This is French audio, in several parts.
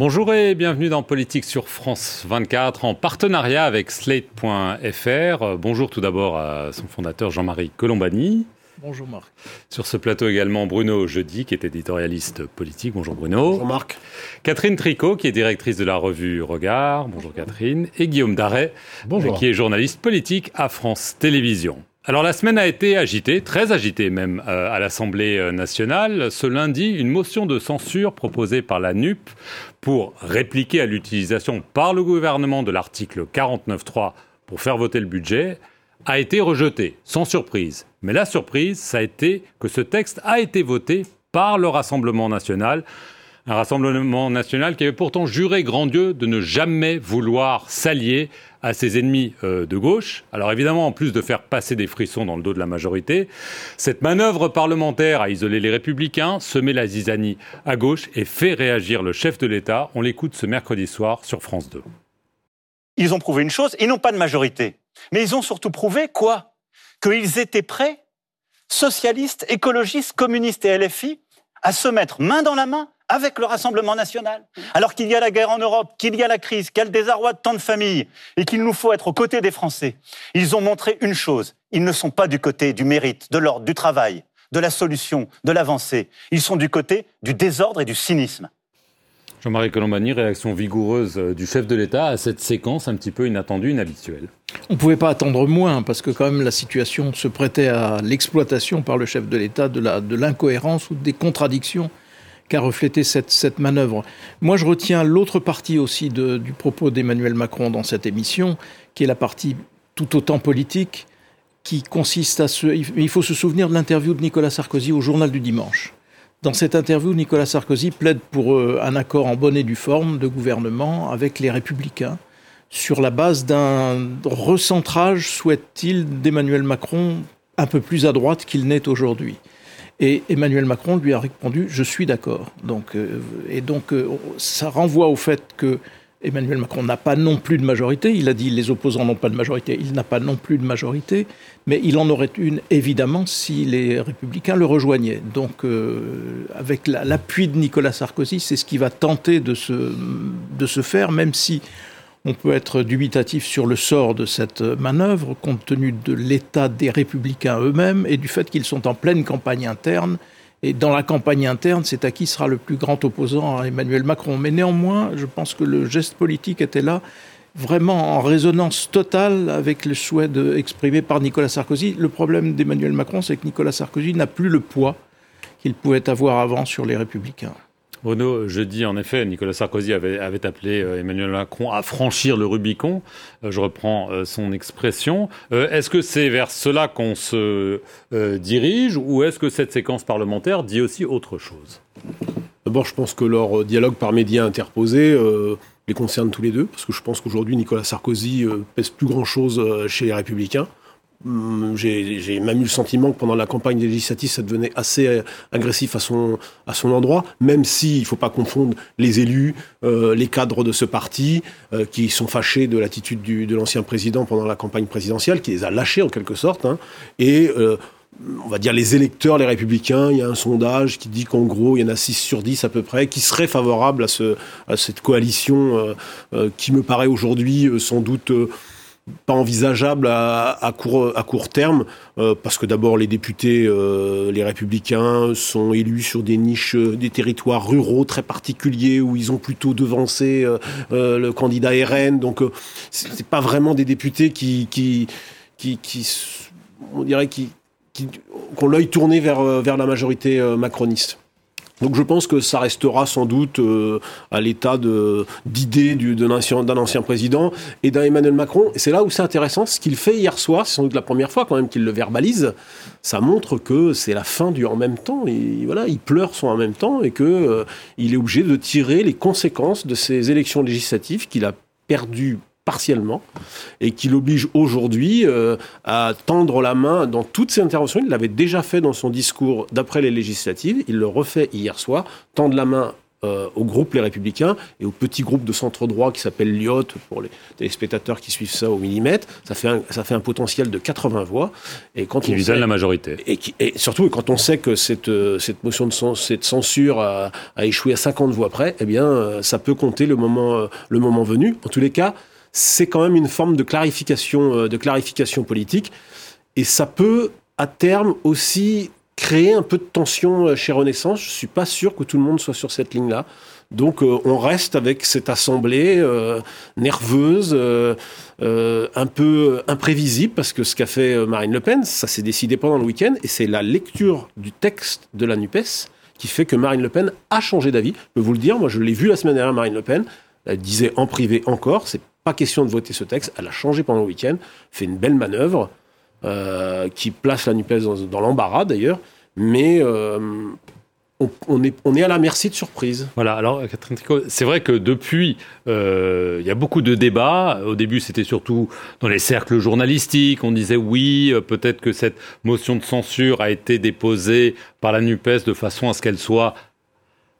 Bonjour et bienvenue dans Politique sur France 24 en partenariat avec Slate.fr. Bonjour tout d'abord à son fondateur Jean-Marie Colombani. Bonjour Marc. Sur ce plateau également Bruno Jeudi, qui est éditorialiste politique. Bonjour Bruno. Bonjour Marc. Catherine Tricot, qui est directrice de la revue Regard. Bonjour Catherine. Et Guillaume Darret, Bonjour. qui est journaliste politique à France Télévisions. Alors la semaine a été agitée, très agitée même, euh, à l'Assemblée euh, nationale. Ce lundi, une motion de censure proposée par la NUP pour répliquer à l'utilisation par le gouvernement de l'article 49.3 pour faire voter le budget a été rejetée, sans surprise. Mais la surprise, ça a été que ce texte a été voté par le Rassemblement national un Rassemblement national qui avait pourtant juré grand Dieu de ne jamais vouloir s'allier à ses ennemis euh, de gauche. Alors évidemment, en plus de faire passer des frissons dans le dos de la majorité, cette manœuvre parlementaire a isolé les républicains, semé la zizanie à gauche et fait réagir le chef de l'État. On l'écoute ce mercredi soir sur France 2. Ils ont prouvé une chose, ils n'ont pas de majorité. Mais ils ont surtout prouvé quoi? Qu'ils étaient prêts, socialistes, écologistes, communistes et LFI, à se mettre main dans la main avec le Rassemblement national. Alors qu'il y a la guerre en Europe, qu'il y a la crise, qu'il y a le désarroi de tant de familles et qu'il nous faut être aux côtés des Français, ils ont montré une chose. Ils ne sont pas du côté du mérite, de l'ordre, du travail, de la solution, de l'avancée. Ils sont du côté du désordre et du cynisme. Jean-Marie Colombani, réaction vigoureuse euh, du chef de l'État à cette séquence un petit peu inattendue, inhabituelle. On ne pouvait pas attendre moins, parce que quand même la situation se prêtait à l'exploitation par le chef de l'État de l'incohérence ou des contradictions qu'a reflété cette, cette manœuvre. Moi, je retiens l'autre partie aussi du propos d'Emmanuel Macron dans cette émission, qui est la partie tout autant politique, qui consiste à se... Il faut se souvenir de l'interview de Nicolas Sarkozy au journal du dimanche. Dans cette interview, Nicolas Sarkozy plaide pour euh, un accord en bonne et due forme de gouvernement avec les républicains sur la base d'un recentrage, souhaite-t-il, d'Emmanuel Macron un peu plus à droite qu'il n'est aujourd'hui. Et Emmanuel Macron lui a répondu Je suis d'accord. Donc, euh, et donc, euh, ça renvoie au fait que Emmanuel Macron n'a pas non plus de majorité. Il a dit les opposants n'ont pas de majorité. Il n'a pas non plus de majorité, mais il en aurait une évidemment si les Républicains le rejoignaient. Donc, euh, avec l'appui de Nicolas Sarkozy, c'est ce qui va tenter de se, de se faire, même si on peut être dubitatif sur le sort de cette manœuvre, compte tenu de l'état des républicains eux-mêmes et du fait qu'ils sont en pleine campagne interne. Et dans la campagne interne, c'est à qui sera le plus grand opposant à Emmanuel Macron. Mais néanmoins, je pense que le geste politique était là, vraiment en résonance totale avec le souhait exprimé par Nicolas Sarkozy. Le problème d'Emmanuel Macron, c'est que Nicolas Sarkozy n'a plus le poids qu'il pouvait avoir avant sur les républicains. Bruno, jeudi, en effet, Nicolas Sarkozy avait, appelé euh, Emmanuel Macron à franchir le Rubicon. Euh, je reprends euh, son expression. est-ce que c'est vers cela qu'on se dirige ou est-ce que cette séquence parlementaire dit aussi autre chose? D'abord, je pense que leur dialogue par médias interposés les concerne tous les deux, parce que je pense qu'aujourd'hui, Nicolas Sarkozy pèse plus grand-chose chez les Républicains. Hum, j'ai même eu le sentiment que pendant la campagne législative, ça devenait assez euh, agressif à son, à son endroit, même si il ne faut pas confondre les élus, euh, les cadres de ce parti, euh, qui sont fâchés de l'attitude de l'ancien président pendant la campagne présidentielle, qui les a lâchés en quelque sorte, hein, et on va dire les électeurs, les républicains, il y a un sondage qui dit qu'en gros, il y en a 6 sur 10 à peu près, qui seraient favorables à, ce, à cette coalition qui me paraît aujourd'hui sans doute pas envisageable à, court, à court terme, euh, parce que d'abord les députés, euh, les républicains, sont élus sur des niches, euh, des territoires ruraux très particuliers où ils ont plutôt devancé le candidat RN. Donc c'est pas vraiment des députés qui, qui, qui, on dirait, qui, qui, ont l'œil tourné vers, vers la majorité macroniste. Donc je pense que ça restera sans doute euh, à l'état d'idée d'un ancien, ancien, président et d'un Emmanuel Macron. Et c'est là où c'est intéressant, ce qu'il fait hier soir, c'est sans doute la première fois quand même qu'il le verbalise, ça montre que c'est la fin du en même temps. Et voilà, il pleure son en même temps et qu'il euh, est obligé de tirer les conséquences de ces élections législatives qu'il a perdues partiellement et qui l'oblige aujourd'hui euh, à tendre la main dans toutes ses interventions. Il l'avait déjà fait dans son discours d'après les législatives, il le refait hier soir, tendre la main euh, au groupe Les Républicains et au petit groupe de centre droit qui s'appelle Lyot, pour les téléspectateurs qui suivent ça au millimètre. Ça fait un, ça fait un potentiel de 80 voix. Et quand qui lui donne la majorité. Et, qui, et, surtout, quand on sait que cette, euh, cette motion de censure, cette censure a, a, échoué à 50 voix près, eh bien, euh, ça peut compter le moment, le moment venu. En tous les cas, c'est quand même une forme de clarification, de clarification politique. Et ça peut, à terme, aussi créer un peu de tension euh, chez Renaissance. Je suis pas sûr que tout le monde soit sur cette ligne-là. Donc euh, on reste avec cette assemblée euh, nerveuse, un peu imprévisible, parce que ce qu'a fait Marine Le Pen, ça s'est décidé pendant le week-end, et c'est la lecture du texte de la NUPES qui fait que Marine Le Pen a changé d'avis. Je peux vous le dire, moi je l'ai vu la semaine dernière, Marine Le Pen, elle disait en privé encore, pas question de voter ce texte, elle a changé pendant le week-end, fait une belle manœuvre, euh, qui place la NUPES dans, l'embarras d'ailleurs, mais euh, on, est, à la merci de surprises. Voilà, alors Catherine Tricot, c'est vrai que depuis, euh, il y a beaucoup de débats. Au début, c'était surtout dans les cercles journalistiques. On disait oui, peut-être que cette motion de censure a été déposée par la NUPES de façon à ce qu'elle soit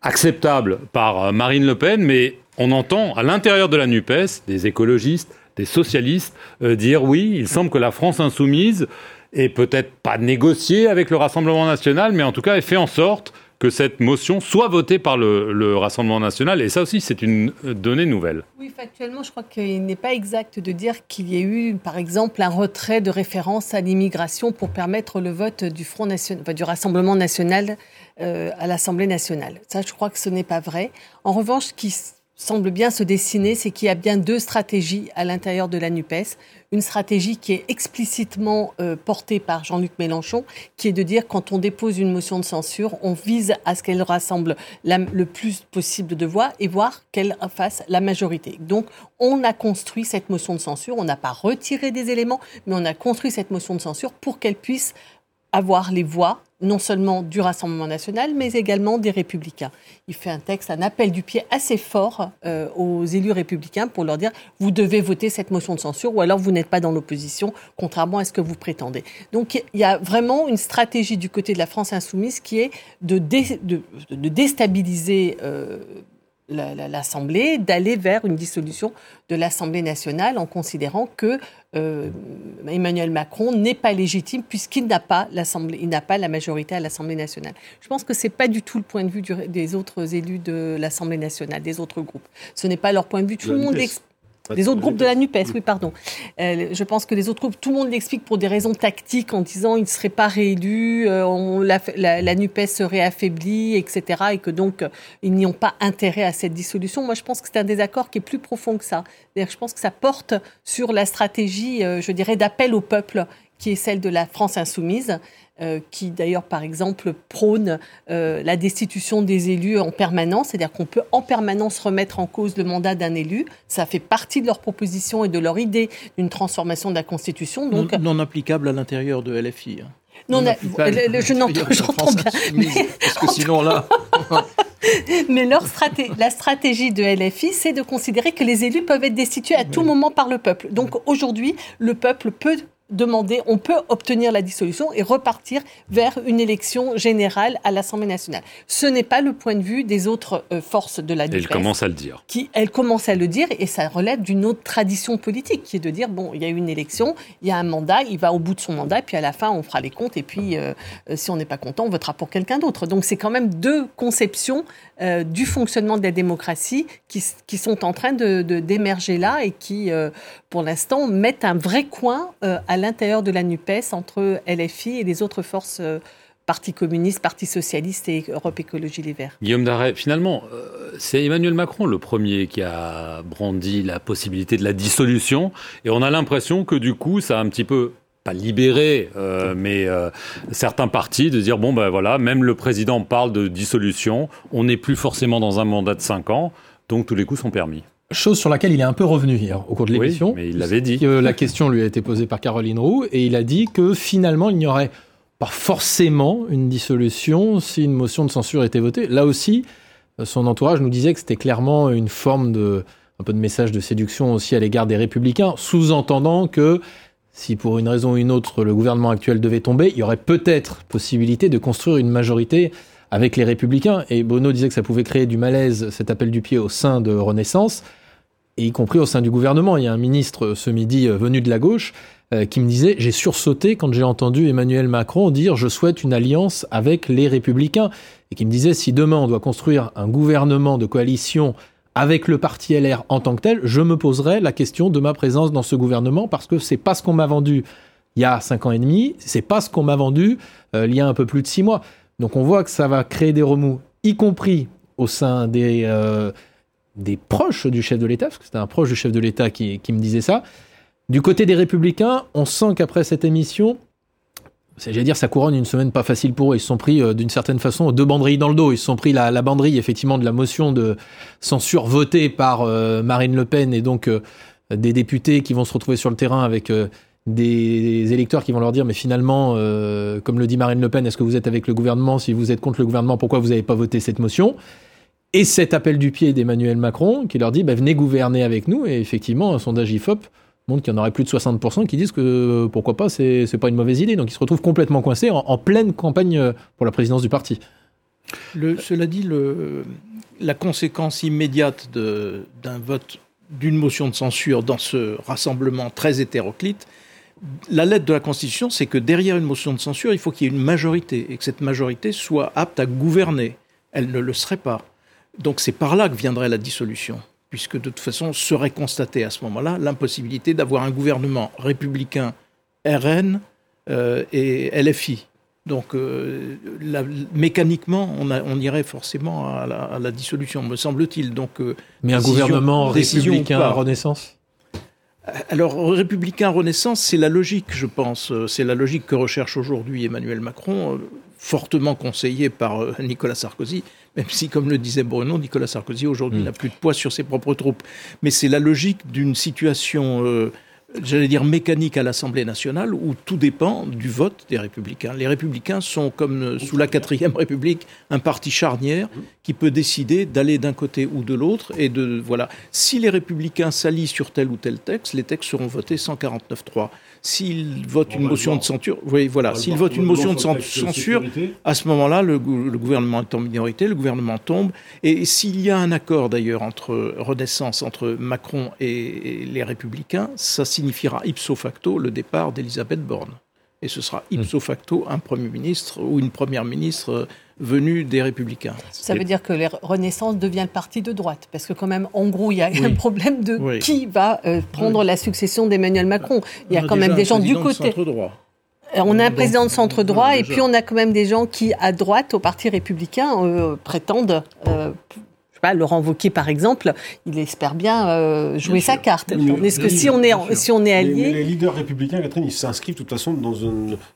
acceptable par Marine Le Pen, mais on entend à l'intérieur de la NUPES des écologistes, des socialistes euh, dire oui, il semble que la France insoumise ait peut-être pas négocié avec le Rassemblement national, mais en tout cas ait fait en sorte que cette motion soit votée par le, Rassemblement national. Et ça aussi, c'est une donnée nouvelle. Oui, factuellement, je crois qu'il n'est pas exact de dire qu'il y ait eu, par exemple, un retrait de référence à l'immigration pour permettre le vote du Front national, du Rassemblement national euh, à l'Assemblée nationale. Ça, je crois que ce n'est pas vrai. En revanche, qui semble bien se dessiner, c'est qu'il y a bien deux stratégies à l'intérieur de la NUPES. Une stratégie qui est explicitement euh, portée par Jean-Luc Mélenchon, qui est de dire quand on dépose une motion de censure, on vise à ce qu'elle rassemble le plus possible de voix et voir qu'elle fasse la majorité. Donc on a construit cette motion de censure, on n'a pas retiré des éléments, mais on a construit cette motion de censure pour qu'elle puisse avoir les voix non seulement du Rassemblement national, mais également des républicains. Il fait un texte, un appel du pied assez fort euh, aux élus républicains pour leur dire, vous devez voter cette motion de censure ou alors vous n'êtes pas dans l'opposition, contrairement à ce que vous prétendez. Donc il y a vraiment une stratégie du côté de la France insoumise qui est de, déstabiliser euh, l'Assemblée, d'aller vers une dissolution de l'Assemblée nationale en considérant que euh, Emmanuel Macron n'est pas légitime puisqu'il n'a pas l'Assemblée, il n'a pas la majorité à l'Assemblée nationale. Je pense que c'est pas du tout le point de vue des autres élus de l'Assemblée nationale, des autres groupes. Ce n'est pas leur point de vue. Tout le monde des autres groupes de la NUPES, oui, pardon. Euh, je pense que les autres groupes, tout le monde l'explique pour des raisons tactiques en disant il ne serait pas réélu, euh, la, la, NUPES serait affaiblie, etc. Et que donc, euh, ils n'y ont pas intérêt à cette dissolution. Moi, je pense que c'est un désaccord qui est plus profond que ça. Je pense que ça porte sur la stratégie, je dirais, d'appel au peuple qui est celle de la France insoumise, euh, qui d'ailleurs, par exemple, prône euh, la destitution des élus en permanence, c'est-à-dire qu'on peut en permanence remettre en cause le mandat d'un élu. Ça fait partie de leur proposition et de leur idée d'une transformation de la Constitution. Donc, non, applicable à l'intérieur de LFI. Hein. Non, je n'entends bien. Mais... Parce que sinon, là. Mais leur la stratégie de LFI, c'est de considérer que les élus peuvent être destitués à tout moment par le peuple. Donc aujourd'hui, le peuple peut demander, on peut obtenir la dissolution et repartir vers une élection générale à l'Assemblée nationale. Ce n'est pas le point de vue des autres euh, forces de la Elle commence à le dire. Qui, elle commence à le dire et ça relève d'une autre tradition politique qui est de dire, bon, il y a eu une élection, il y a un mandat, il va au bout de son mandat, puis à la fin, on fera les comptes et puis euh, euh, si on n'est pas content, on votera pour quelqu'un d'autre. Donc c'est quand même deux conceptions du fonctionnement de la démocratie qui, qui sont en train de d'émerger là et qui, pour l'instant, mettent un vrai coin à l'intérieur de la NUPES entre LFI et les autres forces euh, Parti communiste, Parti socialiste et Europe Écologie Les Verts. Guillaume Darret, finalement, euh, c'est Emmanuel Macron le premier qui a brandi la possibilité de la dissolution. Et on a l'impression que du coup, ça a un petit peu pas libéré, euh, mais certains partis de dire bon ben voilà, même le président parle de dissolution, on n'est plus forcément dans un mandat de 5 ans, donc tous les coups sont permis. Chose sur laquelle il est un peu revenu hier au cours de l'émission. Oui, mais il l'avait dit. la question lui a été posée par Caroline Roux et il a dit que finalement il n'y aurait pas forcément une dissolution si une motion de censure était votée. Là aussi, son entourage nous disait que c'était clairement une forme de un peu de message de séduction aussi à l'égard des républicains, sous-entendant que si pour une raison ou une autre le gouvernement actuel devait tomber, il y aurait peut-être possibilité de construire une majorité avec les Républicains. Et Bono disait que ça pouvait créer du malaise, cet appel du pied au sein de Renaissance, et y compris au sein du gouvernement. Il y a un ministre ce midi venu de la gauche qui me disait j'ai sursauté quand j'ai entendu Emmanuel Macron dire je souhaite une alliance avec les Républicains et qui me disait si demain on doit construire un gouvernement de coalition avec le parti LR en tant que tel, je me poserai la question de ma présence dans ce gouvernement parce que c'est pas ce qu'on m'a vendu il y a cinq ans et demi, c'est pas ce qu'on m'a vendu euh, il y a un peu plus de six mois. Donc on voit que ça va créer des remous, y compris au sein des, euh, des proches du chef de l'État, parce que c'était un proche du chef de l'État qui, me disait ça. Du côté des républicains, on sent qu'après cette émission, j'allais dire, ça couronne une semaine pas facile pour eux. Ils se sont pris, euh, d'une certaine façon, deux banderilles dans le dos. Ils se sont pris la, la banderille, effectivement, de la motion de censure votée par euh, Marine Le Pen et donc euh, des députés qui vont se retrouver sur le terrain avec des électeurs qui vont leur dire, mais finalement, comme le dit Marine Le Pen, est-ce que vous êtes avec le gouvernement? Si vous êtes contre le gouvernement, pourquoi vous n'avez pas voté cette motion? Et cet appel du pied d'Emmanuel Macron qui leur dit, bah, venez gouverner avec nous. Et effectivement, un sondage IFOP montre qu'il y en aurait plus de 60% qui disent que pourquoi pas, c'est pas une mauvaise idée. Donc ils se retrouvent complètement coincés en, pleine campagne euh, pour la présidence du parti. Cela dit, la conséquence immédiate d'un vote d'une motion de censure dans ce rassemblement très hétéroclite, la lettre de la Constitution, c'est que derrière une motion de censure, il faut qu'il y ait une majorité et que cette majorité soit apte à gouverner. Elle ne le serait pas. Donc c'est par là que viendrait la dissolution puisque de toute façon serait constatée à ce moment-là l'impossibilité d'avoir un gouvernement républicain RN euh, et LFI. Donc euh, mécaniquement, on, irait forcément à la, dissolution, me semble-t-il. Donc, euh, Mais un gouvernement républicain Renaissance? Alors, républicain Renaissance, c'est la logique, je pense. C'est la logique que recherche aujourd'hui Emmanuel Macron, fortement conseillé par Nicolas Sarkozy même si, comme le disait Bruno, Nicolas Sarkozy aujourd'hui hmm. n'a plus de poids sur ses propres troupes. Mais c'est la logique d'une situation, euh, j'allais dire, mécanique à l'Assemblée nationale où tout dépend du vote des républicains. Les républicains sont, comme euh, sous la quatrième République, un parti charnière qui peut décider d'aller d'un côté ou de l'autre. Et de, voilà. Si les républicains s'allient sur tel ou tel texte, les textes seront votés 149-3 s'il vote une motion de censure, oui, voilà, s'il vote une motion de censure, à ce moment-là, le, gouvernement est en minorité, le gouvernement tombe. Et s'il y a un accord d'ailleurs entre Renaissance, entre Macron et les Républicains, ça signifiera ipso facto le départ d'Elisabeth Borne. Et ce sera ipso facto un Premier ministre ou une Première ministre venu des Républicains. Ça veut dire que la Renaissance devient le parti de droite, parce que quand même, en gros, il y a un problème de qui va euh, prendre la succession d'Emmanuel Macron. Il y a, quand même des gens du côté. Droit. Euh, on a un président de centre droit et puis on a quand même des gens qui, à droite, au Parti républicain, euh, prétendent pas, Laurent Wauquiez, par exemple, il espère bien euh, jouer sa carte. Est-ce que si on est, si on est allié... Les, leaders républicains, Catherine, ils s'inscrivent de toute façon dans,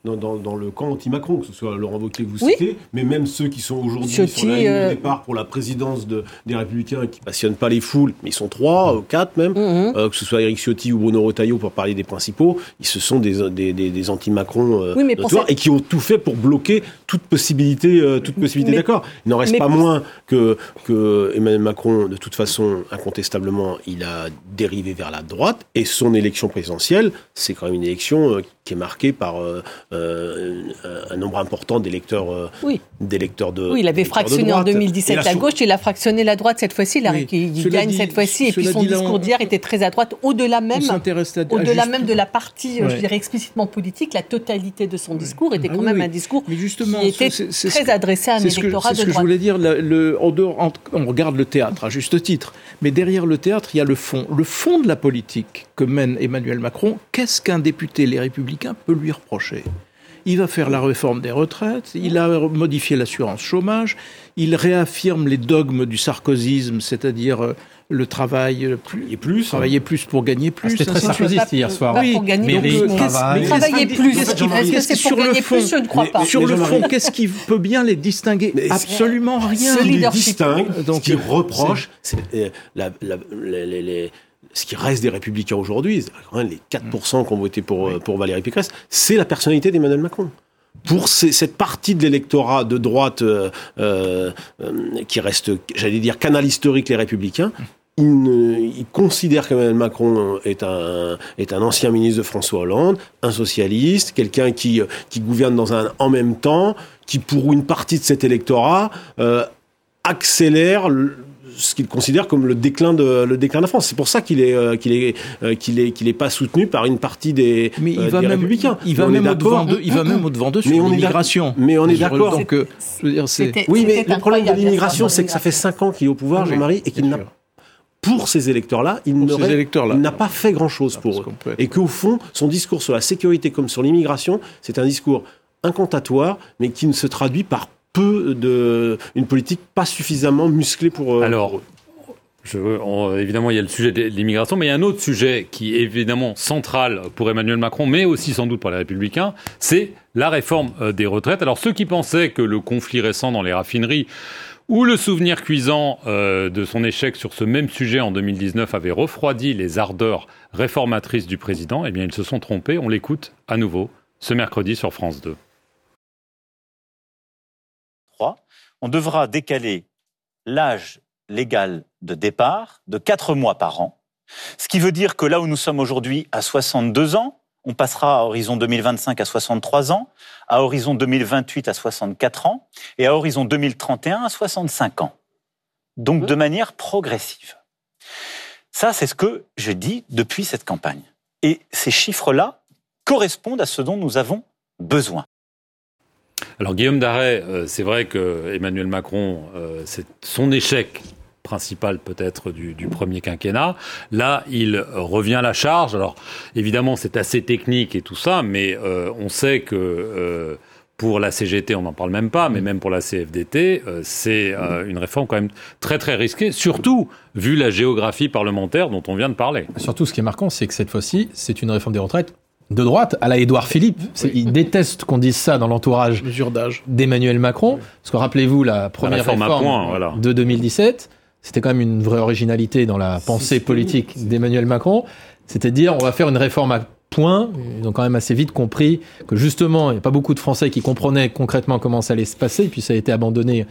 dans, dans, le camp anti-Macron, que ce soit Laurent Wauquiez que vous citez, mais même ceux qui sont aujourd'hui sur la euh, départ pour la présidence de, des républicains, qui passionnent pas les foules, mais ils sont trois, ou quatre même, mhm. euh, que ce soit Éric Ciotti ou Bruno Retailleau pour parler des principaux, ils se sont des, des, des, anti-Macron et qui ont tout fait pour bloquer toute possibilité, toute possibilité d'accord. Il n'en reste pas moins que, que Emmanuel Macron, de toute façon, incontestablement, il a dérivé vers la droite. Et son élection présidentielle, c'est quand même une élection euh, qui est marqué par euh, euh, un nombre important d'électeurs euh, oui. d'électeurs de Oui, il avait fractionné en 2017 la gauche, il a fractionné la droite cette fois-ci, il, gagne cette fois-ci, et puis son discours d'hier était très à droite, au-delà même, au-delà même de la partie, je dirais explicitement politique, la totalité de son discours était ah quand même un discours justement, qui était très adressé à un électorat de droite. C'est ce que je voulais dire, le, on regarde le théâtre à juste titre, mais derrière le théâtre, il y a le fond. Le fond de la politique que mène Emmanuel Macron, qu'est-ce qu'un député Les Républicains peut lui reprocher. Il va faire la réforme des retraites, il a modifié l'assurance chômage, il réaffirme les dogmes du sarkozysme, c'est-à-dire euh, le travail plus, et plus travailler plus pour gagner plus. C'était très sarkozyste hier soir. Oui, pour gagner mais travailler plus. Est-ce que c'est pour gagner plus Je ne crois pas. Sur le fond, qu'est-ce qui peut bien les distinguer Absolument rien. Ce qui les distingue, ce qui reproche, c'est euh, les ce qui reste des républicains aujourd'hui, les 4% qui ont voté pour, euh, pour Valérie Pécresse, c'est la personnalité d'Emmanuel Macron. Pour cette partie de l'électorat de droite euh, euh, qui reste, j'allais dire, canal historique les républicains, il, considère qu'Emmanuel Macron est un, est un ancien ministre de François Hollande, un socialiste, quelqu'un qui, qui gouverne dans un en même temps, qui pour une partie de cet électorat euh, accélère ce qu'il considère comme le déclin de le déclin de la France. C'est pour ça qu'il est euh, qu'il est euh, qu'il est qu'il est pas soutenu par une partie des, mais il va même, républicains. Il, va même au devant de, il va même au devant de sur l'immigration. Mais on est d'accord. Donc, oui, mais le problème de l'immigration, c'est que ça fait cinq ans qu'il est au pouvoir, Jean-Marie, et qu'il n'a pour ces électeurs-là, il n'a pas fait grand-chose pour eux. Et qu'au fond, son discours sur la sécurité comme sur l'immigration, c'est un discours incantatoire, mais qui ne se traduit par peu de une politique pas suffisamment musclée pour. Euh, Alors, Je évidemment, il y a le sujet de l'immigration, mais il y a un autre sujet qui est évidemment central pour Emmanuel Macron, mais aussi sans doute pour les Républicains, c'est la réforme euh, des retraites. Alors, ceux qui pensaient que le conflit récent dans les raffineries ou le souvenir cuisant euh, de son échec sur ce même sujet en 2019 avait refroidi les ardeurs réformatrices du président, eh bien, ils se sont trompés. On l'écoute à nouveau ce mercredi sur France 2. On devra décaler l'âge légal de départ de 4 mois par an, ce qui veut dire que là où nous sommes aujourd'hui à 62 ans, on passera à horizon 2025 à 63 ans, à horizon 2028 à 64 ans et à horizon 2031 à 65 ans. Donc de manière progressive. Ça, c'est ce que je dis depuis cette campagne. Et ces chiffres-là correspondent à ce dont nous avons besoin. Alors Guillaume Darret, euh, c'est vrai que Emmanuel Macron, euh, c'est son échec principal peut-être du, premier quinquennat. Là, il revient à la charge. Alors, évidemment, c'est assez technique et tout ça, mais euh, on sait que pour la CGT, on n'en parle même pas, mais même pour la CFDT, c'est une réforme quand même très très risquée, surtout vu la géographie parlementaire dont on vient de parler. Surtout, ce qui est marquant, c'est que cette fois-ci, c'est une réforme des retraites de droite à la Édouard Philippe. Il déteste qu'on dise ça dans l'entourage d'Emmanuel Macron. Parce que rappelez-vous la première réforme, de 2017, c'était quand même une vraie originalité dans la pensée politique d'Emmanuel Macron. C'était de dire on va faire une réforme à point. Ils ont quand même assez vite compris que justement, il n'y a pas beaucoup de Français qui comprenaient concrètement comment ça allait se passer. Puis ça a été abandonné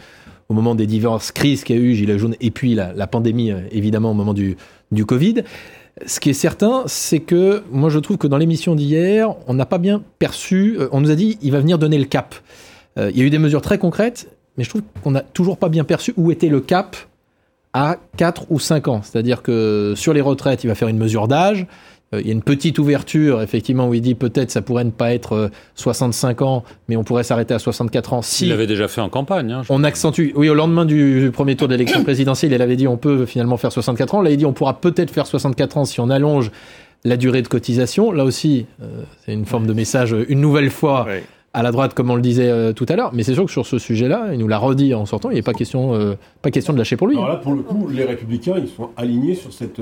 au moment des diverses crises qu'il y a eu, Gilets jaunes, et puis la, pandémie, euh, évidemment, au moment du, du Covid. Ce qui est certain, c'est que moi je trouve que dans l'émission d'hier, on n'a pas bien perçu, euh, on nous a dit il va venir donner le cap. Euh, il y a eu des mesures très concrètes, mais je trouve qu'on n'a toujours pas bien perçu où était le cap à 4 ou 5 ans. C'est-à-dire que sur les retraites, il va faire une mesure d'âge. Euh, il y a une petite ouverture, effectivement, où il dit peut-être ça pourrait ne pas être 65 euh, ans, mais on pourrait s'arrêter à 64 ans si. Il l'avait déjà fait en campagne. Hein, on accentue. Oui, au lendemain du premier tour d'élection présidentielle, il avait dit on peut finalement faire 64 ans. Là, il dit on pourra peut-être faire 64 ans si on allonge la durée de cotisation. Là aussi, euh, c'est une forme de message, une nouvelle fois, à la droite, comme on le disait euh, tout à l'heure. Mais c'est sûr que sur ce sujet-là, il nous l'a redit en sortant, il n'est pas question, euh, pas question de lâcher pour lui. Alors là, pour le coup, les Républicains, ils sont alignés sur cette.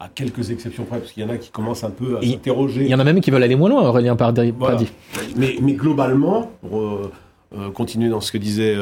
Euh, à quelques exceptions près, parce qu'il y en a qui commencent un peu à s'interroger. Il y en a même qui veulent aller moins loin, Aurélien Pardi. Mais, mais, globalement, pour continuer dans ce que disait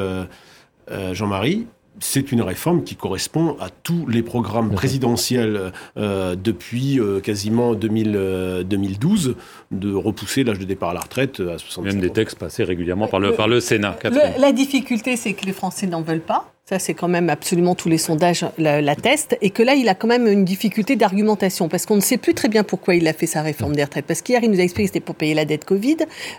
Jean-Marie, c'est une réforme qui correspond à tous les programmes présidentiels euh, depuis euh, quasiment 2000, 2012 euh, de repousser l'âge de départ à la retraite à 65 Même des textes passés régulièrement par le, par le Sénat. la difficulté, c'est que les Français n'en veulent pas. Ça, c'est quand même absolument tous les sondages l'attestent. et que là, il a quand même une difficulté d'argumentation. Parce qu'on ne sait plus très bien pourquoi il a fait sa réforme des retraites. Parce qu'hier, il nous a expliqué que c'était pour payer la dette Covid.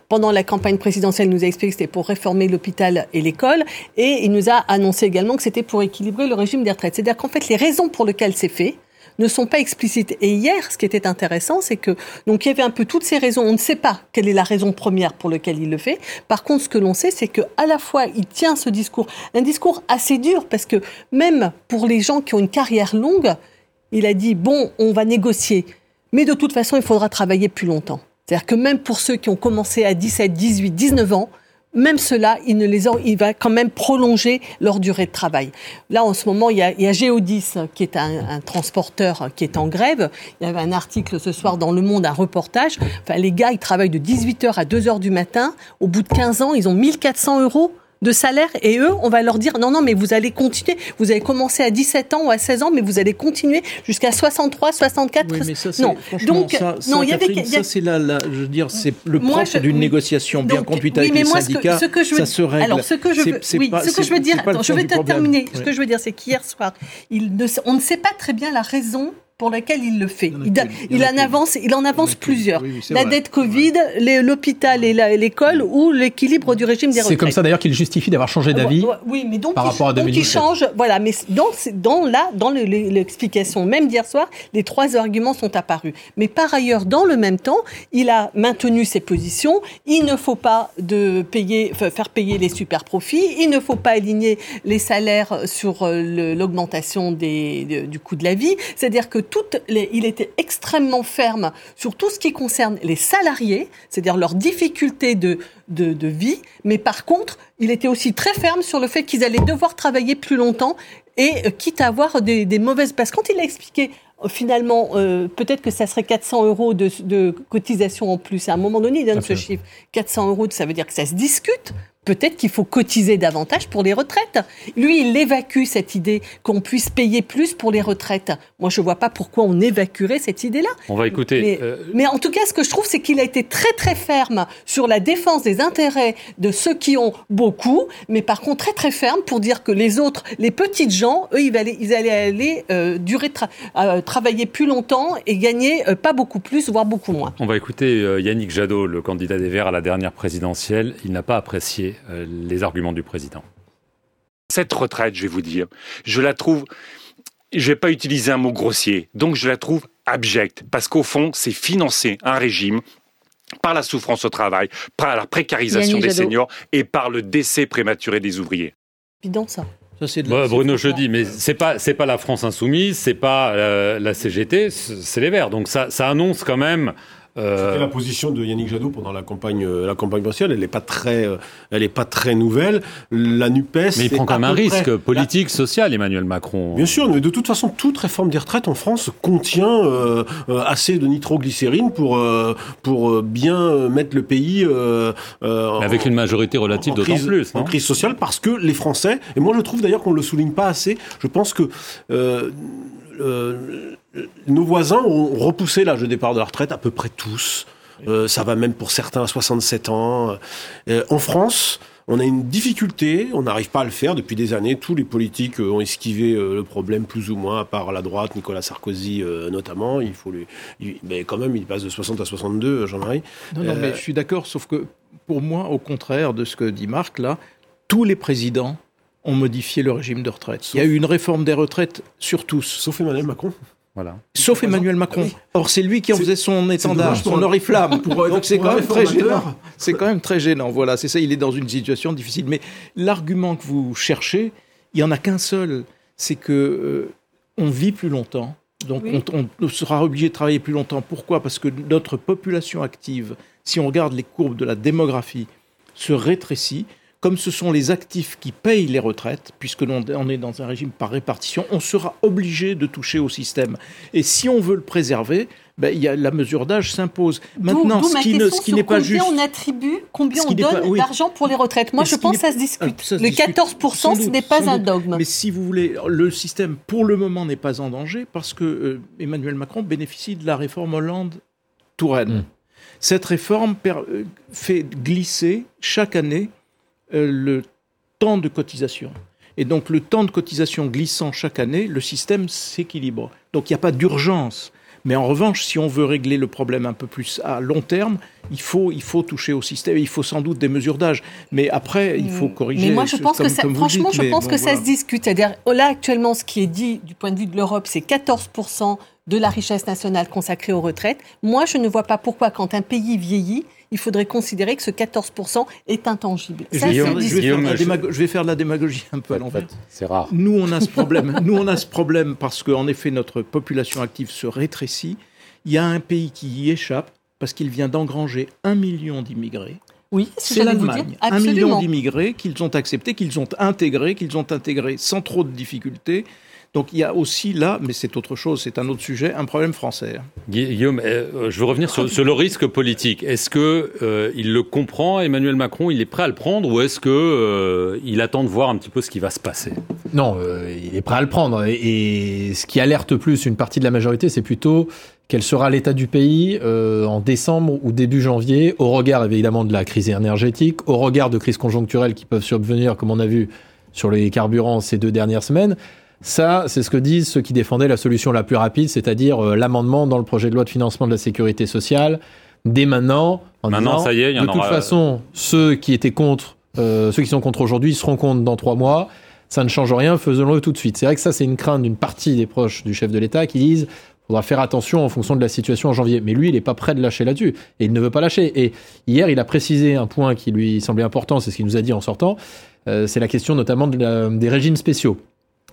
Pendant la campagne présidentielle, il nous a expliqué que c'était pour réformer l'hôpital et l'école. Et il nous a annoncé également que c'était pour équilibrer le régime des retraites. C'est-à-dire qu'en fait, les raisons pour lesquelles c'est fait, ne sont pas explicites. Et hier, ce qui était intéressant, c'est que donc il y avait un peu toutes ces raisons. On ne sait pas quelle est la raison première pour laquelle il le fait. Par contre, ce que l'on sait, c'est que à la fois il tient ce discours, un discours assez dur, parce que même pour les gens qui ont une carrière longue, il a dit bon, on va négocier, mais de toute façon, il faudra travailler plus longtemps. C'est-à-dire que même pour ceux qui ont commencé à 17, 18, 19 ans, même cela, il, ne les il va quand même prolonger leur durée de travail. Là, en ce moment, il y a, il y a Géodis, qui est un, transporteur qui est en grève. Il y avait un article ce soir dans Le Monde, un reportage. Enfin, les gars, ils travaillent de 18h à 2h du matin. Au bout de 15 ans, ils ont 1400 euros de salaire et eux, on va leur dire non, non, mais vous allez continuer. Vous avez commencé à 17 ans ou à 16 ans, mais vous allez continuer jusqu'à 63, 64. Oui, mais ça, non, donc ça, non, il y avait, ça c'est là, je veux dire, c'est le propre d'une négociation bien conduite avec les syndicats. Ce que, je veux, ça se règle. Alors, ce que je veux, oui, ce que je veux dire, attends, je vais terminer. Ce que je veux dire, c'est qu'hier soir, il ne, on ne sait pas très bien la raison pour laquelle il le fait. Il, en avance, il en avance plusieurs. la dette Covid, l'hôpital et l'école ou l'équilibre du régime des retraites. C'est comme ça d'ailleurs qu'il justifie d'avoir changé d'avis oui, mais donc par rapport à 2017. Donc il change, voilà, mais dans, dans, là, dans l'explication même d'hier soir, les trois arguments sont apparus. Mais par ailleurs, dans le même temps, il a maintenu ses positions. Il ne faut pas de payer, faire payer les super profits. Il ne faut pas aligner les salaires sur euh, l'augmentation du coût de la vie. C'est-à-dire que il était extrêmement ferme sur tout ce qui concerne les salariés, c'est-à-dire leurs difficultés de, de, vie, mais par contre, il était aussi très ferme sur le fait qu'ils allaient devoir travailler plus longtemps et euh, quitte à avoir des, mauvaises... Parce que quand il a expliqué euh, finalement, euh, peut-être que ça serait 400 euros de, de, cotisation en plus. À un moment donné, il donne ce chiffre. 400 euros, ça veut dire que ça se discute peut-être qu'il faut cotiser davantage pour les retraites. Lui, il évacue cette idée qu'on puisse payer plus pour les retraites. Moi, je ne vois pas pourquoi on évacuerait cette idée-là. On va écouter. Mais, euh, mais, en tout cas, ce que je trouve, c'est qu'il a été très très ferme sur la défense des intérêts de ceux qui ont beaucoup, mais par contre très très ferme pour dire que les autres, les petites gens, eux, ils allaient, ils allaient aller euh, durer, euh, travailler plus longtemps et gagner pas beaucoup plus, voire beaucoup moins. On va écouter Yannick Jadot, le candidat des Verts à la dernière présidentielle. Il n'a pas apprécié euh, les arguments du président. Cette retraite, je vais vous dire, je la trouve, je vais pas utiliser un mot grossier, donc je la trouve abjecte, parce qu'au fond, c'est financer un régime par la souffrance au travail, par la précarisation des seniors et par le décès prématuré des ouvriers. Évident ça. ça Bruno dis, mais c'est pas c'est pas la France insoumise, c'est pas euh, la CGT, c'est les Verts. Donc ça, ça annonce quand même euh, la position de Yannick Jadot pendant la campagne, euh, la campagne présidentielle. Elle n'est pas très, euh, elle est pas très nouvelle. La Nupes. Mais il prend quand même un risque politique, social, Emmanuel Macron. Bien sûr, mais de toute façon, toute réforme des retraites en France contient assez de nitroglycérine pour pour bien mettre le pays. avec une majorité relative d'autant plus. En crise sociale, parce que les Français, et moi je trouve d'ailleurs qu'on le souligne pas assez. Je pense que nos voisins ont repoussé l'âge de départ de la retraite, à peu près tous. Euh, ça va même pour certains à 67 ans. Euh, en France, on a une difficulté, on n'arrive pas à le faire depuis des années. Tous les politiques euh, ont esquivé le problème plus ou moins, à part la droite, Nicolas Sarkozy notamment. Il faut lui, mais quand même, il passe de 60 à 62, Jean-Marie. Non, non, mais je suis d'accord, sauf que pour moi, au contraire de ce que dit Marc là, tous les présidents ont modifié le régime de retraite. Il y a eu une réforme des retraites sur tous. Sauf Emmanuel Macron. Sauf Emmanuel Macron. Or, c'est lui qui en faisait son étendard, son oriflamme. Donc, c'est quand même très gênant. C'est quand même très gênant. Voilà, c'est ça. Il est dans une situation difficile. Mais l'argument que vous cherchez, il n'y en a qu'un seul. C'est que euh, on vit plus longtemps. Donc, on, sera obligé de travailler plus longtemps. Pourquoi? Parce que notre population active, si on regarde les courbes de la démographie, se rétrécit comme ce sont les actifs qui payent les retraites, puisque l'on est dans un régime par répartition, on sera obligé de toucher au système. Et si on veut le préserver, ben, y a, la mesure d'âge s'impose. Maintenant, ce qui, ne, ce qui n'est pas juste. on attribue, combien on donne d'argent pour les retraites Moi, je pense que ça se discute. Ah, le 14%, ce n'est pas un dogme. Mais si vous voulez, le système, pour le moment, n'est pas en danger parce que euh, Emmanuel Macron bénéficie de la réforme Hollande-Touraine. Hmm. Cette réforme euh, fait glisser chaque année euh, le temps de cotisation. Et donc le temps de cotisation glissant chaque année, le système s'équilibre. Donc il n'y a pas d'urgence. Mais en revanche, si on veut régler le problème un peu plus à long terme, il faut, il faut toucher au système. Il faut sans doute des mesures d'âge. Mais après, il faut corriger. Mais moi, je pense que ça, franchement, je pense que ça se discute. C'est-à-dire, là, actuellement, ce qui est dit du point de vue de l'Europe, c'est 14 de la richesse nationale consacrée aux retraites. Moi, je ne vois pas pourquoi, quand un pays vieillit, il faudrait considérer que ce 14% est intangible. je, vais faire de la démagogie un peu à l'envers. C'est rare. Nous, on a ce problème. Nous, on a ce problème parce qu'en effet, notre population active se rétrécit. Il y a un pays qui y échappe parce qu'il vient d'engranger un million d'immigrés. Oui, c'est l'Allemagne. Un million d'immigrés qu'ils ont acceptés, qu'ils ont intégrés, qu'ils ont intégrés sans trop de difficultés. Donc il y a aussi là, mais c'est autre chose, c'est un autre sujet, un problème français. Guillaume, euh, je veux revenir sur, le risque politique. Est-ce que euh, il le comprend, Emmanuel Macron, il est prêt à le prendre, ou est-ce que euh, il attend de voir un petit peu ce qui va se passer? Non, il est prêt à le prendre. Et, ce qui alerte plus une partie de la majorité, c'est plutôt quel sera l'état du pays en décembre ou début janvier, au regard évidemment de la crise énergétique, au regard de crises conjoncturelles qui peuvent survenir, comme on a vu sur les carburants ces deux dernières semaines. Ça, c'est ce que disent ceux qui défendaient la solution la plus rapide, c'est-à-dire euh, l'amendement dans le projet de loi de financement de la sécurité sociale dès maintenant. En maintenant, ça y est, il y en de toute façon, ceux qui étaient contre, euh, ceux qui sont contre aujourd'hui, seront contre dans trois mois. Ça ne change rien, faisons-le tout de suite. C'est vrai que ça, c'est une crainte d'une partie des proches du chef de l'État qui disent faudra faire attention en fonction de la situation en janvier. Mais lui, il n'est pas prêt de lâcher là-dessus. Et il ne veut pas lâcher. Et hier, il a précisé un point qui lui semblait important, c'est ce qu'il nous a dit en sortant, euh, c'est la question notamment des régimes spéciaux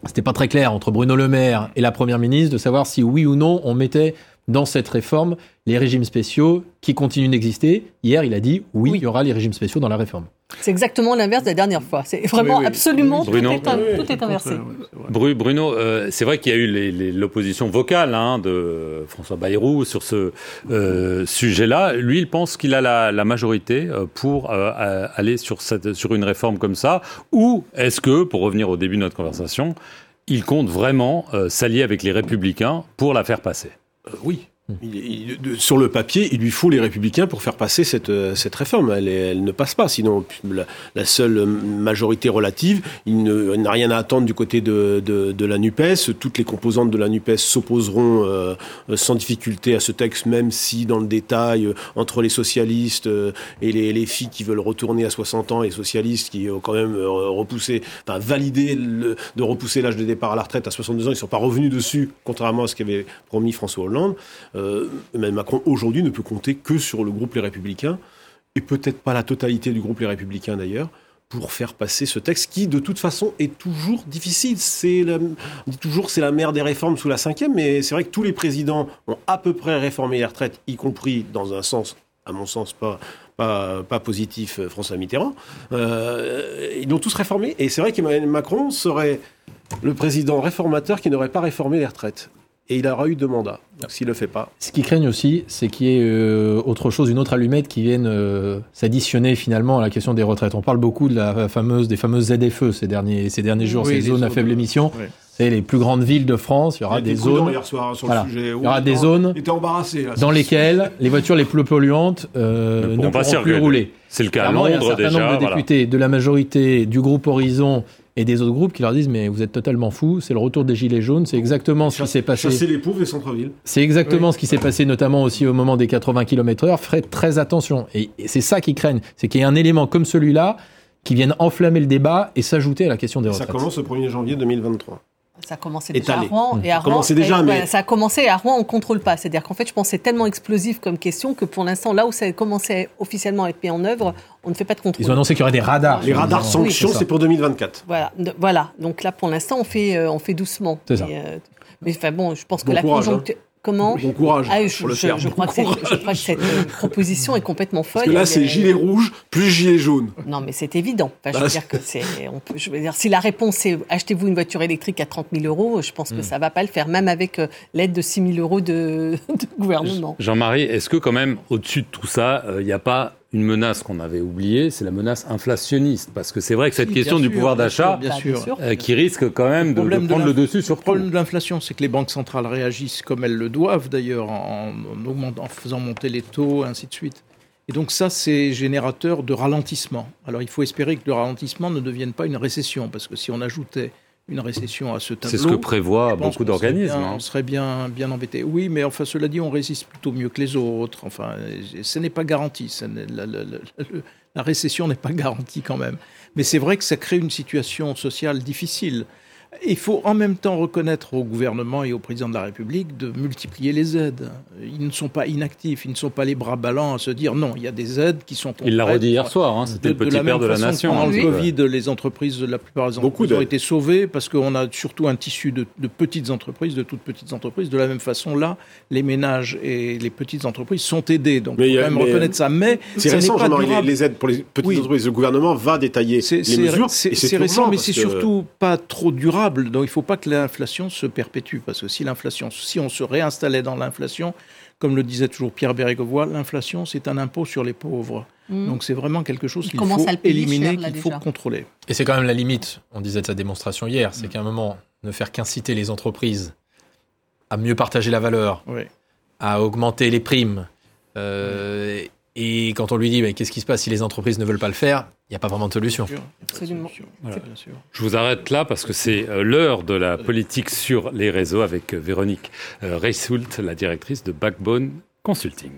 c'était pas très clair entre Bruno Le Maire et la Première ministre de savoir si oui ou non on mettait dans cette réforme les régimes spéciaux qui continuent d'exister. Hier, il a dit oui, il y aura les régimes spéciaux dans la réforme. C'est exactement l'inverse de la dernière fois. C'est vraiment absolument tout, est, inversé. Bruno, euh, c'est vrai qu'il y a eu l'opposition vocale hein, de François Bayrou sur ce euh, sujet-là. Lui, il pense qu'il a la, majorité euh, pour aller sur, cette, sur une réforme comme ça. Ou est-ce que, pour revenir au début de notre conversation, il compte vraiment s'allier avec les républicains pour la faire passer? Oui, sur le papier, il lui faut les républicains pour faire passer cette, euh, cette réforme. Elle, ne passe pas. Sinon, la, seule majorité relative, il n'a rien à attendre du côté de, de, la NUPES. Toutes les composantes de la NUPES s'opposeront euh, sans difficulté à ce texte, même si dans le détail, euh, entre les socialistes et les, les, filles qui veulent retourner à 60 ans et les socialistes qui ont quand même repoussé, enfin validé de repousser l'âge de départ à la retraite à 62 ans, ils ne sont pas revenus dessus, contrairement à ce qu'avait promis François Hollande. Euh, Emmanuel Macron aujourd'hui ne peut compter que sur le groupe Les Républicains, et peut-être pas la totalité du groupe Les Républicains d'ailleurs, pour faire passer ce texte qui, de toute façon, est toujours difficile. C'est on dit toujours c'est la mère des réformes sous la cinquième, mais c'est vrai que tous les présidents ont à peu près réformé les retraites, y compris dans un sens, à mon sens, pas, positif, euh, François Mitterrand. Euh, ils l'ont tous réformé, et c'est vrai qu'Emmanuel Macron serait le président réformateur qui n'aurait pas réformé les retraites et il aura eu deux mandats. s'il ne le fait pas. Ce qui craignent aussi, c'est qu'il y ait euh, autre chose, une autre allumette qui vienne euh, s'additionner finalement à la question des retraites. On parle beaucoup de la fameuse, des fameuses ZFE ces derniers, ces derniers jours, ces zones à faible émission. C'est les plus grandes villes de France. Il y aura des zones. il y aura des zones dans lesquelles les voitures les plus polluantes euh, ne pourront plus rouler. C'est le cas à Londres il y a un certain déjà. nombre de députés de la majorité du groupe Horizon et des autres groupes qui leur disent mais vous êtes totalement fous, c'est le retour des gilets jaunes, c'est exactement ce qui s'est passé. Chasser les pauvres des centre-ville. C'est exactement ce qui s'est passé notamment aussi au moment des 80 km/h. Faites très attention et, c'est ça qu'ils craignent, c'est qu'il y ait un élément comme celui-là qui vienne enflammer le débat et s'ajouter à la question des retraites. Ça commence le 1er janvier 2023. Ça a commencé déjà à Rouen. Et à Rouen, déjà, mais... ça a commencé à Rouen, on ne contrôle pas. C'est-à-dire qu'en fait, je pense que c'est tellement explosif comme question que pour l'instant, là où ça a commencé officiellement à être mis en œuvre, on ne fait pas de contrôle. Ils ont annoncé qu'il y aurait des radars. Les radars sanctions, c'est pour 2024. Voilà, voilà. Donc là, pour l'instant, on fait, euh, on fait doucement. C'est ça. Euh, mais enfin bon, je pense que la hein. Conjoncture. Comment Bon courage ah, je, pour le faire. Je, crois que cette proposition est complètement folle. Parce que là, c'est gilet rouge plus gilet jaune. Non, mais c'est évident. je, veux dire que on peut, je veux dire, si la réponse est achetez-vous une voiture électrique à 30 000 euros, je pense que hmm. ça ne va pas le faire, même avec euh, l'aide de 6 000 euros de, gouvernement. Jean-Marie, est-ce que quand même, au-dessus de tout ça, il n'y a pas une menace qu'on avait oubliée, c'est la menace inflationniste. Parce que c'est vrai que cette question du pouvoir d'achat, euh, qui risque quand même de, prendre le dessus sur Le problème de l'inflation, c'est que les banques centrales réagissent comme elles le doivent d'ailleurs, en, en, faisant monter les taux, ainsi de suite. Et donc ça, c'est générateur de ralentissement. Alors il faut espérer que le ralentissement ne devienne pas une récession, parce que si on ajoutait une récession à ce tableau. C'est ce que prévoit beaucoup d'organismes. Hein. On serait bien, bien embêté. Oui, mais enfin, cela dit, on résiste plutôt mieux que les autres. Enfin, ce n'est pas garanti. la, récession n'est pas garantie quand même. Mais c'est vrai que ça crée une situation sociale difficile. Il faut en même temps reconnaître au gouvernement et au président de la République de multiplier les aides. Ils ne sont pas inactifs, ils ne sont pas les bras ballants à se dire non, il y a des aides qui sont. Il l'a redit hier soir, hein, c'était le petit père de la nation. Pendant le Covid, les entreprises, la plupart des entreprises ont été sauvées parce qu'on a surtout un tissu de, petites entreprises, de toutes petites entreprises. De la même façon, là, les ménages et les petites entreprises sont aidés. Donc, il faut quand même reconnaître ça. Mais c'est récent, les, aides pour les petites entreprises. Le gouvernement va détailler les mesures. C'est récent, mais c'est surtout pas trop durable. Donc, il ne faut pas que l'inflation se perpétue. Parce que si l'inflation, si on se réinstallait dans l'inflation, comme le disait toujours Pierre Bérégovoy, l'inflation, c'est un impôt sur les pauvres. Mm. Donc c'est vraiment quelque chose qu'il faut éliminer, qu'il faut contrôler. Et c'est quand même la limite, on disait de sa démonstration hier, c'est mm. qu'à un moment, ne faire qu'inciter les entreprises à mieux partager la valeur, à augmenter les primes, euh, et quand on lui dit qu'est-ce qui se passe si les entreprises ne veulent pas le faire, il n'y a pas vraiment de solution. Absolument. Je vous arrête là parce que c'est euh, l'heure de la politique sur les réseaux avec euh, Véronique euh, Reissoult, la directrice de Backbone Consulting.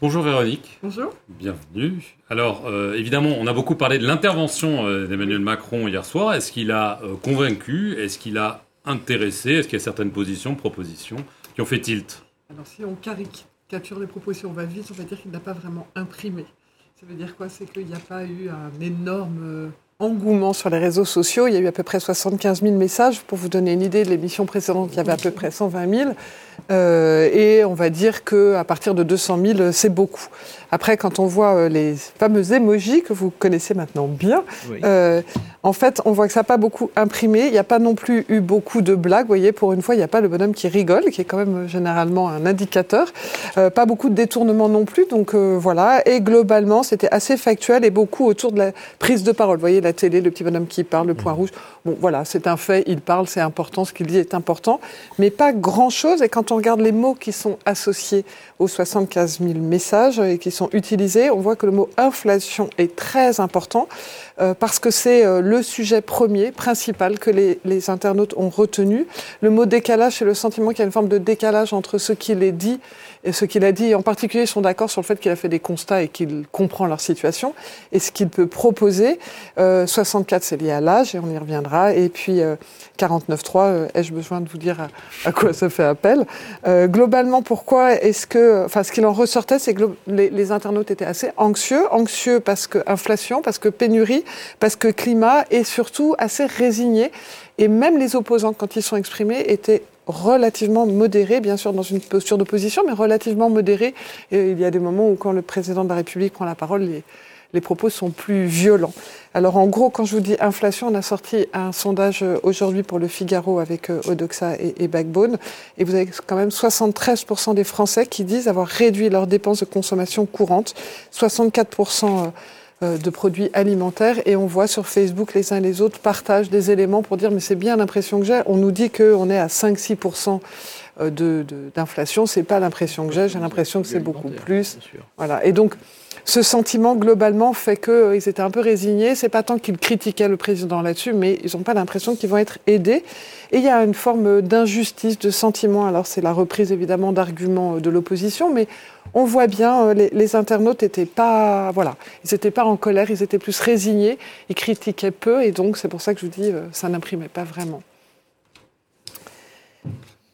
Bonjour Véronique. Bonjour. Bienvenue. Alors, euh, évidemment, on a beaucoup parlé de l'intervention euh, d'Emmanuel Macron hier soir. Est-ce qu'il a euh, convaincu? Est-ce qu'il a intéressé? Est-ce qu'il y a certaines positions, propositions qui ont fait tilt? Alors, si on caricature les propositions, on va vite, on va dire qu'il n'a pas vraiment imprimé. Ça veut dire quoi? C'est qu'il n'y a pas eu un énorme engouement sur les réseaux sociaux. Il y a eu à peu près 75 000 messages. Pour vous donner une idée, de l'émission précédente, il y avait à peu près 120 000. Euh, et on va dire qu'à partir de 200 000, c'est beaucoup. Après, quand on voit euh, les fameux emojis que vous connaissez maintenant bien, euh, en fait, on voit que ça n'a pas beaucoup imprimé. Il n'y a pas non plus eu beaucoup de blagues. Vous voyez, pour une fois, il n'y a pas le bonhomme qui rigole, qui est quand même généralement un indicateur. Euh, pas beaucoup de détournements non plus. Donc voilà. Et globalement, c'était assez factuel et beaucoup autour de la prise de parole. Vous voyez, la télé, le petit bonhomme qui parle, le point mmh. rouge. Bon, voilà, c'est un fait. Il parle, c'est important. Ce qu'il dit est important. Mais pas grand-chose. Et quand on regarde les mots qui sont associés aux 75 000 messages et qui sont utilisés, on voit que le mot inflation est très important euh, parce que c'est euh, le sujet premier, principal que les, les, internautes ont retenu. Le mot décalage, c'est le sentiment qu'il y a une forme de décalage entre ce qu'il est dit et ce qu'il a dit, en particulier, ils sont d'accord sur le fait qu'il a fait des constats et qu'il comprend leur situation et ce qu'il peut proposer. Euh, 64, c'est lié à l'âge et on y reviendra. Et puis euh, 49.3, euh, ai-je besoin de vous dire à, quoi ça fait appel? Globalement, pourquoi est-ce que, enfin, ce qu'il en ressortait, c'est que les, les, internautes étaient assez anxieux, anxieux parce que inflation, parce que pénurie, parce que climat, et surtout assez résignés. Et même les opposants, quand ils sont exprimés, étaient relativement modéré, bien sûr dans une posture d'opposition, mais relativement modéré. Et il y a des moments où quand le président de la République prend la parole, les, propos sont plus violents. Alors en gros, quand je vous dis inflation, on a sorti un sondage aujourd'hui pour le Figaro avec euh, Odoxa et, et, Backbone, et vous avez quand même 73% des Français qui disent avoir réduit leurs dépenses de consommation courante, 64% euh, de produits alimentaires et on voit sur Facebook les uns et les autres partagent des éléments pour dire mais c'est bien l'impression que j'ai. On nous dit qu'on est à 5-6% euh, d'inflation, de, c'est pas l'impression que j'ai, j'ai l'impression que c'est beaucoup plus. Voilà. Et donc ce sentiment globalement fait qu'ils euh, étaient un peu résignés. C'est pas tant qu'ils critiquaient le président là-dessus, mais ils n'ont pas l'impression qu'ils vont être aidés. Et il y a une forme d'injustice, de sentiment. Alors c'est la reprise évidemment d'arguments de l'opposition, mais on voit bien, euh, les, les internautes n'étaient pas, voilà, ils n'étaient pas en colère, ils étaient plus résignés, ils critiquaient peu, et donc c'est pour ça que je vous dis, euh, ça n'imprimait pas vraiment.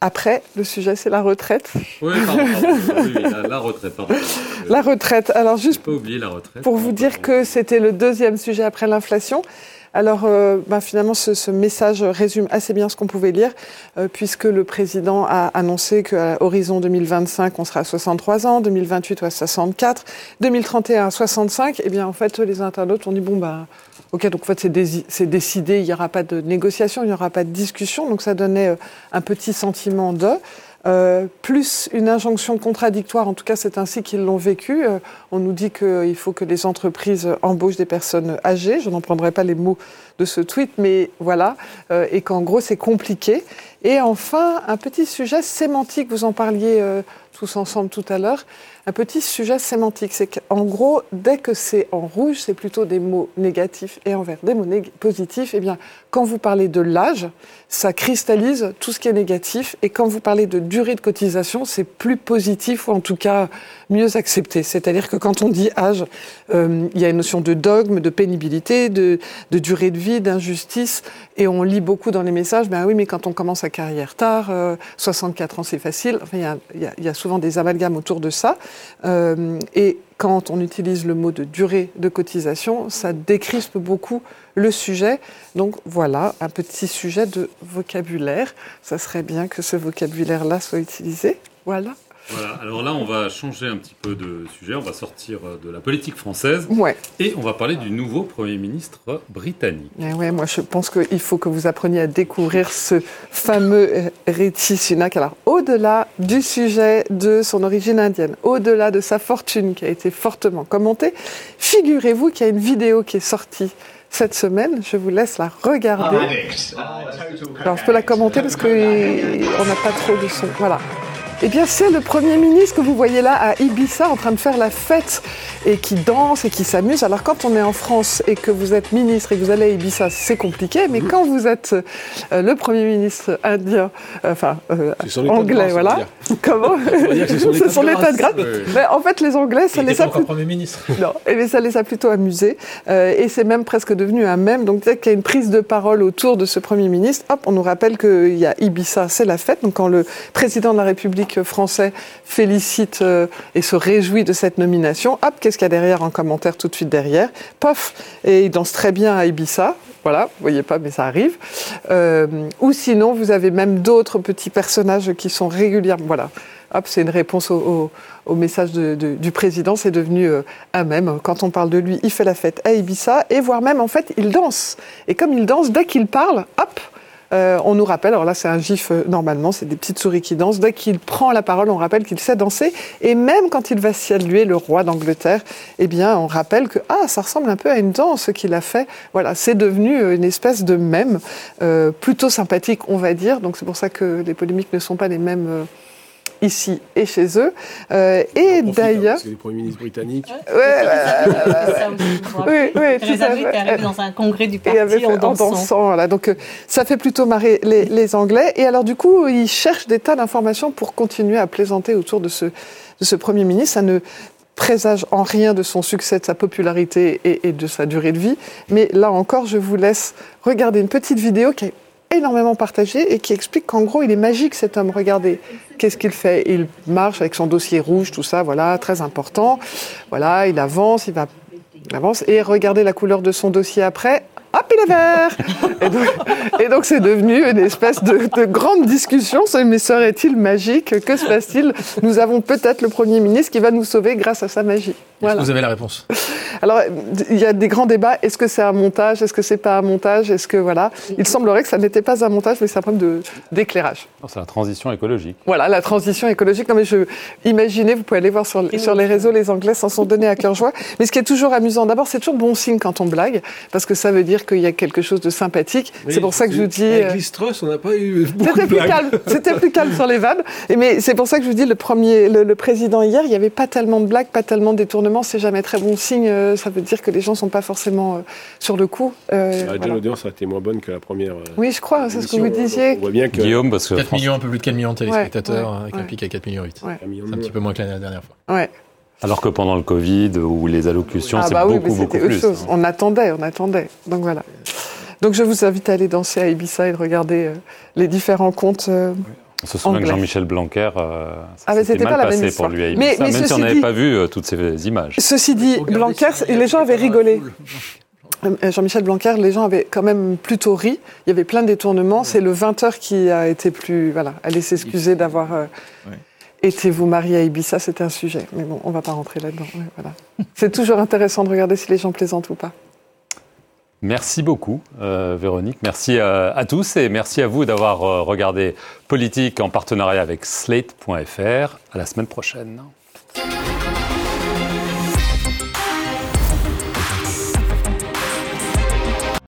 Après, le sujet, c'est la retraite. Oui, pardon, Oui, la, retraite, pardon. La retraite. Alors, juste pas oublier la retraite, pour vous dire que c'était le deuxième sujet après l'inflation. Alors, euh, bah, finalement, ce, message résume assez bien ce qu'on pouvait lire, euh, puisque le président a annoncé qu'à horizon 2025, on sera à 63 ans, 2028 à 64, 2031 à 65. Eh bien, en fait, les internautes ont dit bon bah. Ok, donc en fait c'est décidé, il n'y aura pas de négociation, il n'y aura pas de discussion, donc ça donnait euh, un petit sentiment de. Euh, plus une injonction contradictoire, en tout cas c'est ainsi qu'ils l'ont vécu. Euh, on nous dit qu'il faut que les entreprises embauchent des personnes âgées, je n'en prendrai pas les mots de ce tweet, mais voilà, euh, et qu'en gros c'est compliqué. Et enfin, un petit sujet sémantique, vous en parliez tous ensemble tout à l'heure, un petit sujet sémantique. C'est qu'en gros, dès que c'est en rouge, c'est plutôt des mots négatifs et en vert des mots positifs. Eh bien, quand vous parlez de l'âge, ça cristallise tout ce qui est négatif. Et quand vous parlez de durée de cotisation, c'est plus positif ou en tout cas mieux accepté. C'est-à-dire que quand on dit âge, euh, il y a une notion de dogme, de pénibilité, de, durée de vie, d'injustice. Et on lit beaucoup dans les messages, ben oui, mais quand on commence sa carrière tard, 64 euh, ans c'est facile. Enfin, il y, a, il y, a, souvent des amalgames autour de ça. Euh, et quand on utilise le mot de durée de cotisation, ça décrispe beaucoup le sujet. Donc voilà, un petit sujet de vocabulaire. Ça serait bien que ce vocabulaire-là soit utilisé. Voilà. Voilà, alors là, on va changer un petit peu de sujet, on va sortir euh, de la politique française ouais. et on va parler du nouveau Premier ministre britannique. Eh ouais, moi, je pense qu'il faut que vous appreniez à découvrir ce fameux Rishi Sunak. Alors, au-delà du sujet de son origine indienne, au-delà de sa fortune qui a été fortement commentée, figurez-vous qu'il y a une vidéo qui est sortie cette semaine. Je vous laisse la regarder. Alors, je peux la commenter parce qu'on n'a pas trop de son. Voilà. Eh bien, c'est le Premier ministre que vous voyez là à Ibiza en train de faire la fête et qui danse et qui s'amuse. Alors, quand on est en France et que vous êtes ministre et que vous allez à Ibiza, c'est compliqué. Mais quand vous êtes euh, le Premier ministre indien, euh, enfin euh, anglais, voilà. Comment C'est son état de grâce. Mais en fait, les Anglais, ça les a. Plus... Premier ministre. Non, et ça les a plutôt amusés. et c'est même presque devenu un mème. Donc, dès qu'il y a une prise de parole autour de ce Premier ministre, hop, on nous rappelle qu'il y a Ibiza, c'est la fête. Donc, quand le président de la République français félicite euh, et se réjouit de cette nomination. Hop, qu'est-ce qu'il y a derrière en commentaire tout de suite derrière? Pof Et il danse très bien à Ibiza. Voilà, vous voyez pas, mais ça arrive. Euh, ou sinon, vous avez même d'autres petits personnages qui sont régulièrement. Voilà. Hop, c'est une réponse au, message du président. C'est devenu euh, un même. Quand on parle de lui, il fait la fête à Ibiza et voire même, en fait, il danse. Et comme il danse, dès qu'il parle, hop, euh, on nous rappelle, alors là c'est un gif euh, normalement, c'est des petites souris qui dansent. Dès qu'il prend la parole, on rappelle qu'il sait danser. Et même quand il va saluer le roi d'Angleterre, eh bien on rappelle que ah ça ressemble un peu à une danse qu'il a fait. Voilà, c'est devenu euh, une espèce de mème plutôt sympathique, on va dire. Donc c'est pour ça que les polémiques ne sont pas les mêmes ici et chez eux. Euh, et hein, d'ailleurs. c'est les premiers ministres britanniques. oui, oui, tout à fait. arrive dans un congrès du parti en dansant. En dansant voilà. Donc euh, ça fait plutôt marrer les, les, Anglais. Et alors du coup, ils cherchent des tas d'informations pour continuer à plaisanter autour de ce, de ce Premier ministre. Ça ne présage en rien de son succès, de sa popularité et, et de sa durée de vie. Mais là encore, je vous laisse regarder une petite vidéo qui est énormément partagé et qui explique qu'en gros, il est magique cet homme. Regardez, qu'est-ce qu'il fait? Il marche avec son dossier rouge, tout ça, voilà, très important. Voilà, il avance, il va, avance et regardez la couleur de son dossier après hop, il est vert Et donc, c'est devenu une espèce de, grande discussion. Mais serait-il magique? Que se passe-t-il? Nous avons peut-être le Premier ministre qui va nous sauver grâce à sa magie. Voilà. Vous avez la réponse? Alors, il y a des grands débats. Est-ce que c'est un montage? Est-ce que c'est pas un montage? Est-ce que voilà Il semblerait que ça n'était pas un montage, mais c'est un problème d'éclairage. C'est la transition écologique. Voilà, la transition écologique. Non, mais je imaginez, vous pouvez aller voir sur, sur les réseaux, les Anglais s'en sont donnés à cœur joie. Mais ce qui est toujours amusant, d'abord, c'est toujours bon signe quand on blague, parce que ça veut dire qu'il y a quelque chose de sympathique. c'est pour ça que je vous dis. Avec euh, on n'a pas eu. C'était plus calme. C'était plus calme sur les vannes. Et mais c'est pour ça que je vous dis le premier, le, président hier, il n'y avait pas tellement de blagues, pas tellement de détournements. C'est jamais très bon signe. Euh, ça veut dire que les gens sont pas forcément euh, sur le coup. Euh, l'audience a été moins bonne que la première. oui, je crois. C'est ce que vous disiez. On voit bien que Guillaume, parce que 4 millions, un peu plus de 4 millions de téléspectateurs, avec un pic à 4 millions 8. C'est un petit peu moins que la dernière fois. Ouais. Alors que pendant le Covid ou les allocutions, ah c'est bah beaucoup, beaucoup plus. Chose. On attendait, on attendait. Donc voilà. Donc je vous invite à aller danser à Ibiza et de regarder euh, les différents contes. Euh, on se souvient que Jean-Michel Blanquer, euh, ça ah, s'était mal passé pour lui à Ibiza, mais, même si on n'avait pas vu toutes ces images. Ceci dit, Blanquer, les gens avaient rigolé. Jean-Michel Blanquer, les gens avaient quand même plutôt ri. Il y avait plein de détournements. C'est le 20h qui a été plus. Voilà, allez s'excuser d'avoir vous marié à Ibiza, c'était un sujet. Mais bon, on ne va pas rentrer là-dedans. voilà. C'est toujours intéressant de regarder si les gens plaisantent ou pas. Merci beaucoup, euh, Véronique. Merci à, à, tous et merci à vous d'avoir euh, regardé Politique en partenariat avec Slate.fr. À la semaine prochaine.